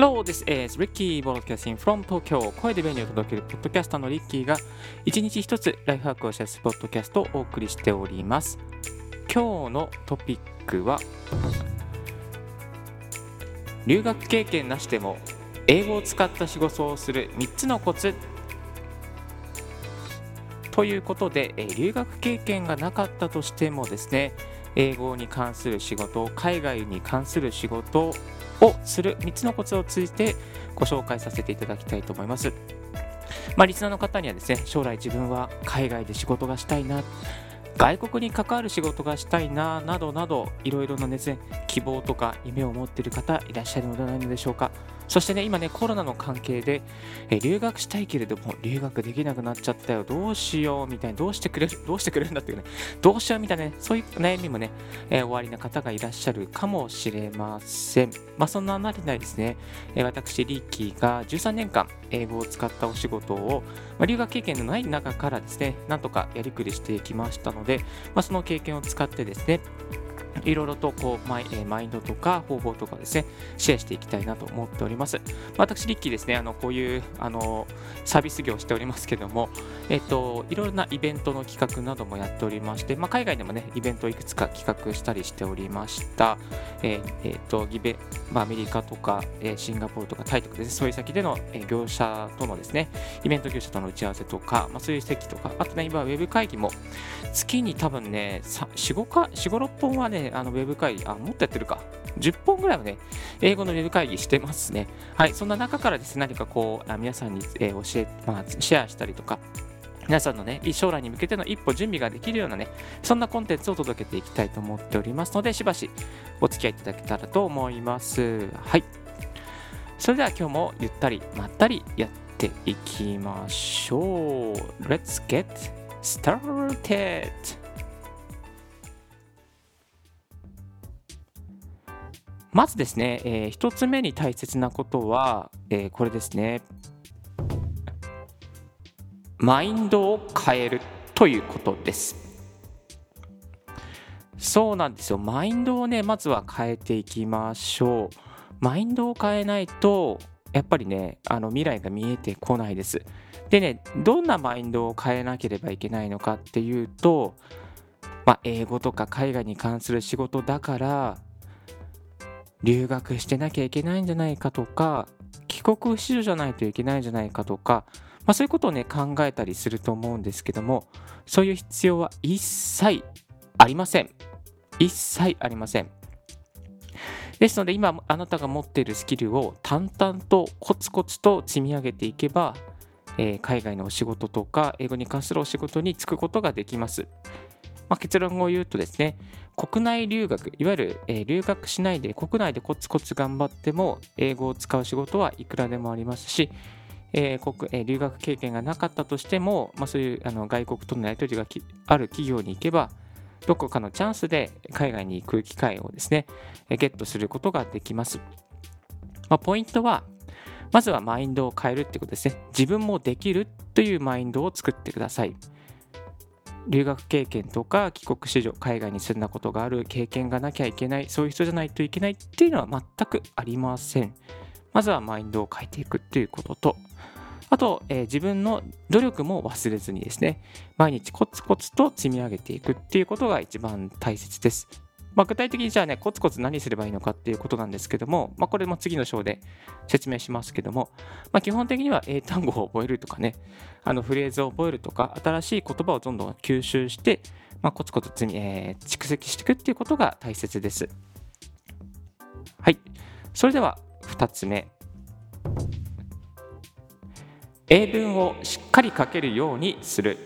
Hello, this is Ricky Broadcasting from Tokyo. 声で便利を届けるポッドキャスターのリッキーが一日一つライフハックをシェアするポッドキャストをお送りしております。今日のトピックは留学経験なしでも英語を使った仕事をする3つのコツ。ということで、留学経験がなかったとしてもですね英語に関する仕事海外に関する仕事をする3つのコツを通じてご紹介させていただきたいと思います。まあ、リスナーの方にはですね将来自分は海外で仕事がしたいな外国に関わる仕事がしたいななどなどいろいろなですね希望とか夢を持っている方いらっしゃるのではないのでしょうかそしてね今ねコロナの関係で、え留学したいけれども留学できなくなっちゃったよ。どうしようみたいなどうしてくれる どうしてくれるんだっていうねどうしようみたいなねそういう悩みもね、えー、おありな方がいらっしゃるかもしれません。まあそんななりないですね、えー、私リッキーが13年間英語を使ったお仕事を、まあ、留学経験のない中からですねなんとかやりくりしていきましたので、まあ、その経験を使ってですねいろいろとこうマイ,、えマインドとか方法とかですね、シェアしていきたいなと思っております。私、リッキーですね、あのこういうあのサービス業をしておりますけども、えっと、いろいろなイベントの企画などもやっておりまして、まあ、海外でもね、イベントをいくつか企画したりしておりました。えーえー、っとギベまあ、アメリカとか、えー、シンガポールとかタイとかですね、そういう先での、えー、業者とのですね、イベント業者との打ち合わせとか、まあ、そういう席とか、あとね、今、ウェブ会議も月に多分ね、4、5か、4、5、6本はね、あのウェブ会議、あ、もっとやってるか。10本ぐらいはね、英語のウェブ会議してますね。はい、そんな中からですね、何かこう、皆さんに、え、教え、まあ、シェアしたりとか、皆さんのね、将来に向けての一歩準備ができるようなね、そんなコンテンツを届けていきたいと思っておりますので、しばしお付き合いいただけたらと思います。はい。それでは今日もゆったりまったりやっていきましょう。Let's get started! まずですね、えー、1つ目に大切なことは、えー、これですね。マインドを変えるということです。そうなんですよ。マインドをね、まずは変えていきましょう。マインドを変えないと、やっぱりね、あの未来が見えてこないです。でね、どんなマインドを変えなければいけないのかっていうと、まあ、英語とか海外に関する仕事だから留学してなきゃいけないんじゃないかとか帰国子女じゃないといけないんじゃないかとか、まあ、そういうことをね考えたりすると思うんですけどもそういう必要は一切ありません。一切ありません。ですので今あなたが持っているスキルを淡々とコツコツと積み上げていけば、えー、海外のお仕事とか英語に関するお仕事に就くことができます。まあ、結論を言うとですね、国内留学、いわゆる、えー、留学しないで国内でコツコツ頑張っても英語を使う仕事はいくらでもありますし、えー国えー、留学経験がなかったとしても、まあ、そういうあの外国とのやり取りがある企業に行けば、どこかのチャンスで海外に行く機会をですね、えー、ゲットすることができます。まあ、ポイントは、まずはマインドを変えるってことですね。自分もできるというマインドを作ってください。留学経験とか帰国子女海外に住んだことがある経験がなきゃいけないそういう人じゃないといけないっていうのは全くありません。まずはマインドを変えていくっていうこととあと、えー、自分の努力も忘れずにですね毎日コツコツと積み上げていくっていうことが一番大切です。まあ、具体的にじゃあね、コツコツ何すればいいのかっていうことなんですけども、まあ、これも次の章で説明しますけども、まあ、基本的には英単語を覚えるとかね、あのフレーズを覚えるとか、新しい言葉をどんどん吸収して、まあ、コツコツ積み、えー、蓄積していくっていうことが大切です。はい。それでは2つ目。英文をしっかり書けるようにする。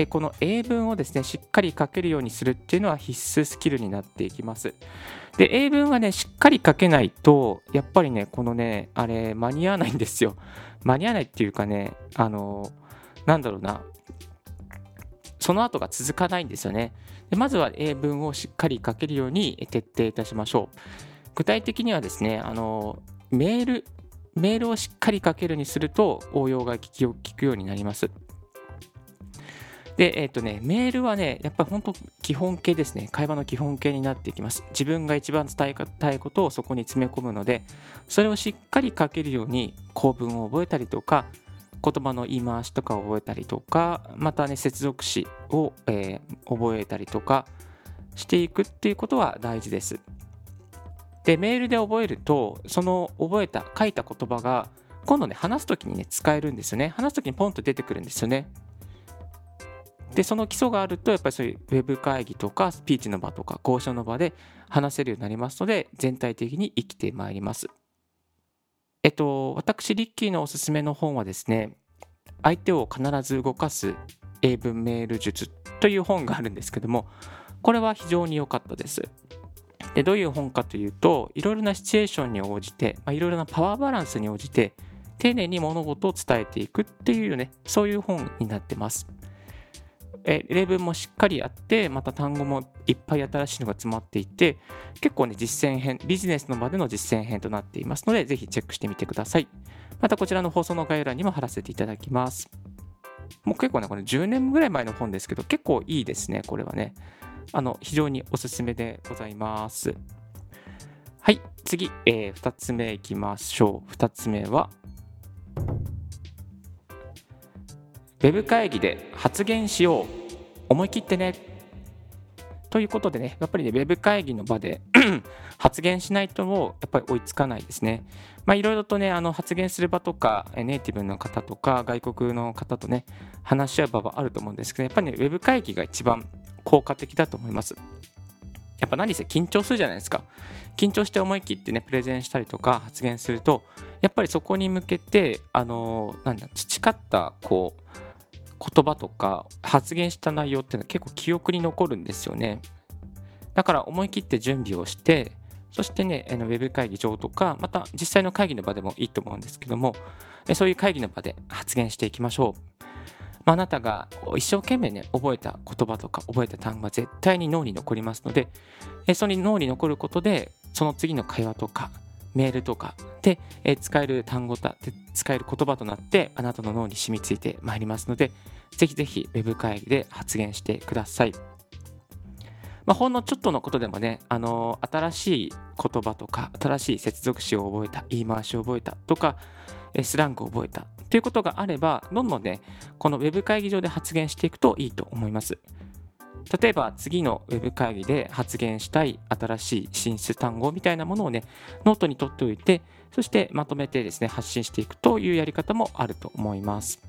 えこの英文をですねしっかり書けるようにするっていうのは必須スキルになっていきます。で英文はねしっかり書けないとやっぱりねこのねあれ間に合わないんですよ。間に合わないっていうかねあのなんだろうなその後が続かないんですよね。でまずは英文をしっかり書けるように徹底いたしましょう。具体的にはですねあのメールメールをしっかり書けるにすると応用が効くようになります。で、えっ、とね、メールはね、やっぱり本当基本形ですね。会話の基本形になっていきます。自分が一番伝えたいことをそこに詰め込むので、それをしっかり書けるように構文を覚えたりとか、言葉の言い回しとかを覚えたりとか、またね、接続詞を、えー、覚えたりとかしていくっていうことは大事です。で、メールで覚えると、その覚えた、書いた言葉が、今度ね、話すときにね、使えるんですよね。話すときにポンと出てくるんですよね。で、その基礎があると、やっぱりそういうウェブ会議とか、スピーチの場とか、交渉の場で話せるようになりますので、全体的に生きてまいります。えっと、私、リッキーのおすすめの本はですね、相手を必ず動かす英文メール術という本があるんですけども、これは非常に良かったです。で、どういう本かというと、いろいろなシチュエーションに応じて、まあ、いろいろなパワーバランスに応じて、丁寧に物事を伝えていくっていうね、そういう本になってます。え例文もしっかりあって、また単語もいっぱい新しいのが詰まっていて、結構ね、実践編、ビジネスの場での実践編となっていますので、ぜひチェックしてみてください。またこちらの放送の概要欄にも貼らせていただきます。もう結構ね、これ10年ぐらい前の本ですけど、結構いいですね、これはね。あの、非常におすすめでございます。はい、次、えー、2つ目いきましょう。2つ目は、ウェブ会議で発言しよう。思い切ってね。ということでね、やっぱりね、ウェブ会議の場で 発言しないともやっぱり追いつかないですね。まあ、いろいろとね、あの発言する場とか、ネイティブの方とか、外国の方とね、話し合う場はあると思うんですけど、やっぱりね、ウェブ会議が一番効果的だと思います。やっぱ何せ緊張するじゃないですか。緊張して思い切ってね、プレゼンしたりとか発言すると、やっぱりそこに向けて、あの、なんだ、培った、こう、言葉とか発言した内容っていうのは結構記憶に残るんですよね。だから思い切って準備をして、そしてね、ウェブ会議上とか、また実際の会議の場でもいいと思うんですけども、そういう会議の場で発言していきましょう。あ、あなたが一生懸命ね、覚えた言葉とか覚えた単語は絶対に脳に残りますので、その脳に残ることで、その次の会話とか、メールとかで、え使える単語だ使える言葉となってあなたの脳に染みついてまいりますのでぜひぜひ Web 会議で発言してください。まあ、ほんのちょっとのことでもね、あのー、新しい言葉とか新しい接続詞を覚えた言い回しを覚えたとかスラングを覚えたということがあればどんどんねこの Web 会議上で発言していくといいと思います。例えば次のウェブ会議で発言したい新しい進出単語みたいなものをね、ノートに取っておいて、そしてまとめてですね、発信していくというやり方もあると思います。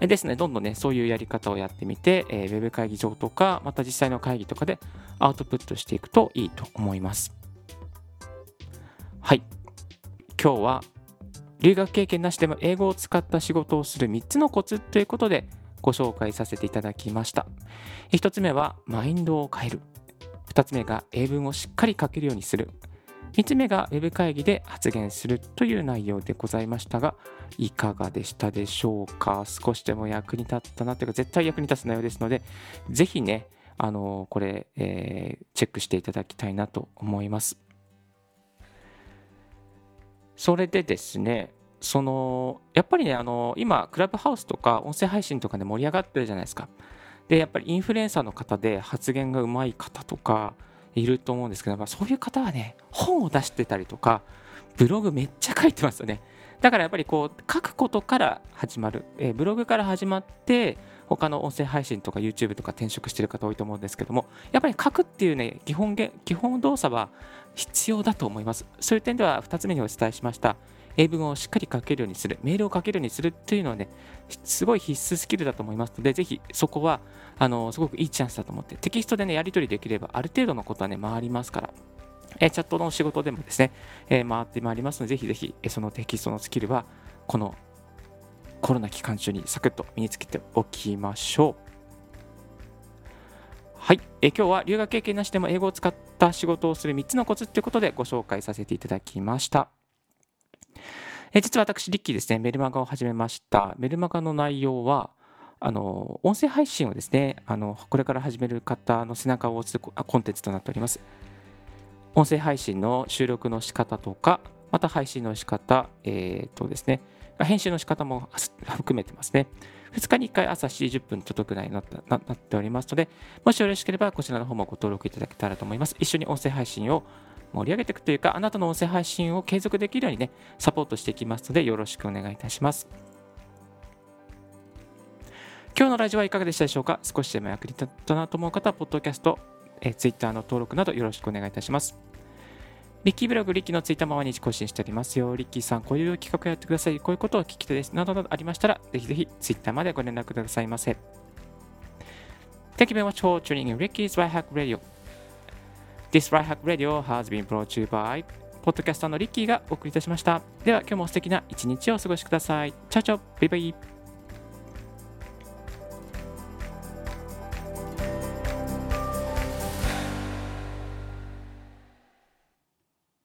ですね、どんどんね、そういうやり方をやってみて、えー、ウェブ会議上とか、また実際の会議とかでアウトプットしていくといいと思います。はい。今日は留学経験なしでも英語を使った仕事をする3つのコツということで、ご紹介させていただきました。1つ目はマインドを変える。2つ目が英文をしっかり書けるようにする。3つ目が Web 会議で発言するという内容でございましたが、いかがでしたでしょうか？少しでも役に立ったなというか、絶対役に立つ内容ですので、ぜひね、あのこれ、えー、チェックしていただきたいなと思います。それでですね、そのやっぱりねあの今クラブハウスとか音声配信とかで盛り上がってるじゃないですか。でやっぱりインフルエンサーの方で発言がうまい方とかいると思うんですけど、まあ、そういう方はね本を出してたりとかブログめっちゃ書いてますよね。だからやっぱりこう書くことから始まる、えー、ブログから始まって他の音声配信とか YouTube とか転職してる方多いと思うんですけどもやっぱり書くっていうね基本基本動作は必要だと思います。そういう点では2つ目にお伝えしました。英文をしっかり書けるようにする、メールを書けるようにするっていうのはね、すごい必須スキルだと思いますので、ぜひそこは、あの、すごくいいチャンスだと思って、テキストでね、やり取りできれば、ある程度のことはね、回りますから、えチャットの仕事でもですね、え回ってまいりますので、ぜひぜひ、そのテキストのスキルは、このコロナ期間中にサクッと身につけておきましょう。はい、え今日は留学経験なしでも英語を使った仕事をする3つのコツということでご紹介させていただきました。え実は私、リッキーですね、メルマガを始めました。メルマガの内容は、あの音声配信をですねあの、これから始める方の背中を押すコンテンツとなっております。音声配信の収録の仕方とか、また配信の仕方、えー、とですね、編集の仕方も含めてますね。2日に1回朝7時10分届く内容になったななっておりますので、もしよろしければこちらの方もご登録いただけたらと思います。一緒に音声配信を盛り上げていくというか、あなたの音声配信を継続できるようにね、サポートしていきますので、よろしくお願いいたします。今日のラジオはいかがでしたでしょうか？少しでも役に立ったなと思う方は、ポッドキャスト、えー、Twitter の登録などよろしくお願いいたします。リッキーブログ、リッキーのツイッターも毎日更新しておりますよ。リッキーさん、こういう企画やってください。こういうことを聞きたいです。などなどありましたら、ぜひぜひツイッターまでご連絡くださいませ。Thank you very much for tuning in Ricky's Y Hack Radio. This Right Hack Radio has been brought to you by ポッドキャスターのリッキーがお送りいたしました。では今日も素敵な一日をお過ごしください。チャオチャオバイバイ